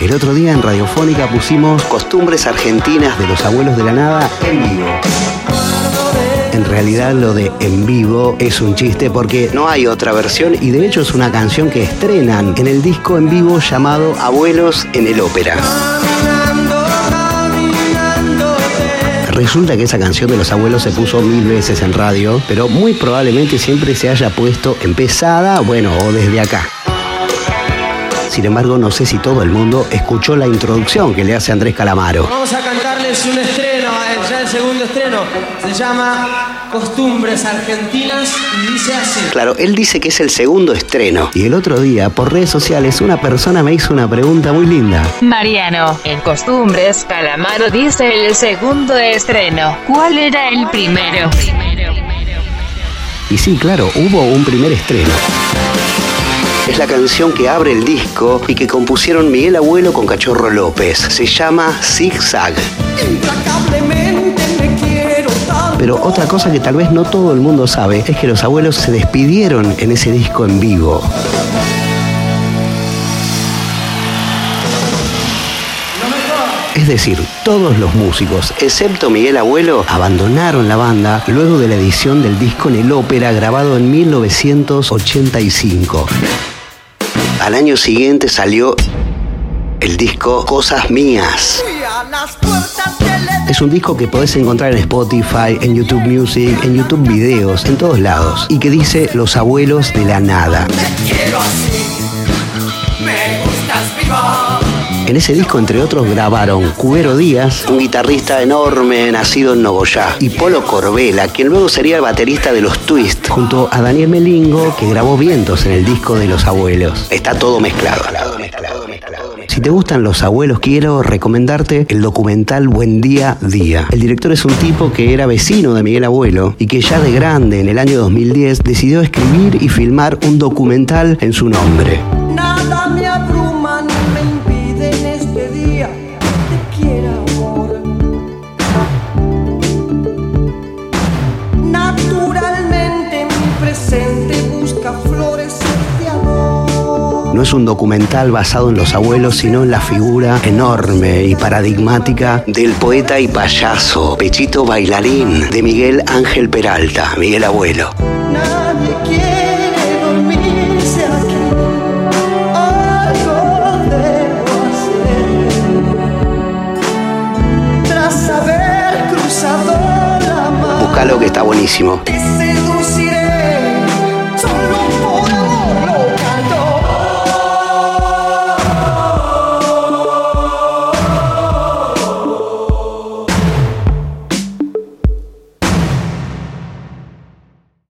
El otro día en Radiofónica pusimos costumbres argentinas de los abuelos de la nada en vivo. En realidad lo de en vivo es un chiste porque no hay otra versión y de hecho es una canción que estrenan en el disco en vivo llamado Abuelos en el Ópera. Resulta que esa canción de los abuelos se puso mil veces en radio, pero muy probablemente siempre se haya puesto empezada, bueno, o desde acá. Sin embargo, no sé si todo el mundo escuchó la introducción que le hace Andrés Calamaro. Vamos a cantarles un estreno, eh, ya el segundo estreno. Se llama Costumbres Argentinas y dice así. Claro, él dice que es el segundo estreno. Y el otro día, por redes sociales, una persona me hizo una pregunta muy linda. Mariano, en Costumbres, Calamaro dice el segundo estreno. ¿Cuál era el primero? Y sí, claro, hubo un primer estreno. Es la canción que abre el disco y que compusieron Miguel Abuelo con Cachorro López. Se llama Zig Zag. Pero otra cosa que tal vez no todo el mundo sabe es que los abuelos se despidieron en ese disco en vivo. Es decir, todos los músicos, excepto Miguel Abuelo, abandonaron la banda luego de la edición del disco en el ópera grabado en 1985. Al año siguiente salió el disco Cosas Mías. Es un disco que podés encontrar en Spotify, en YouTube Music, en YouTube Videos, en todos lados. Y que dice Los abuelos de la nada. En ese disco, entre otros, grabaron Cubero Díaz, un guitarrista enorme nacido en Nogoyá, y Polo Corbela, quien luego sería el baterista de los Twist, junto a Daniel Melingo, que grabó Vientos en el disco de Los Abuelos. Está todo mezclado. Si te gustan los abuelos, quiero recomendarte el documental Buen Día Día. El director es un tipo que era vecino de Miguel Abuelo y que ya de grande, en el año 2010, decidió escribir y filmar un documental en su nombre. Nada No es un documental basado en los abuelos, sino en la figura enorme y paradigmática del poeta y payaso, pechito bailarín, de Miguel Ángel Peralta, Miguel Abuelo. Nadie quiere dormirse aquí. Algo debo hacer. Tras haber cruzado la mar. Búscalo que está buenísimo.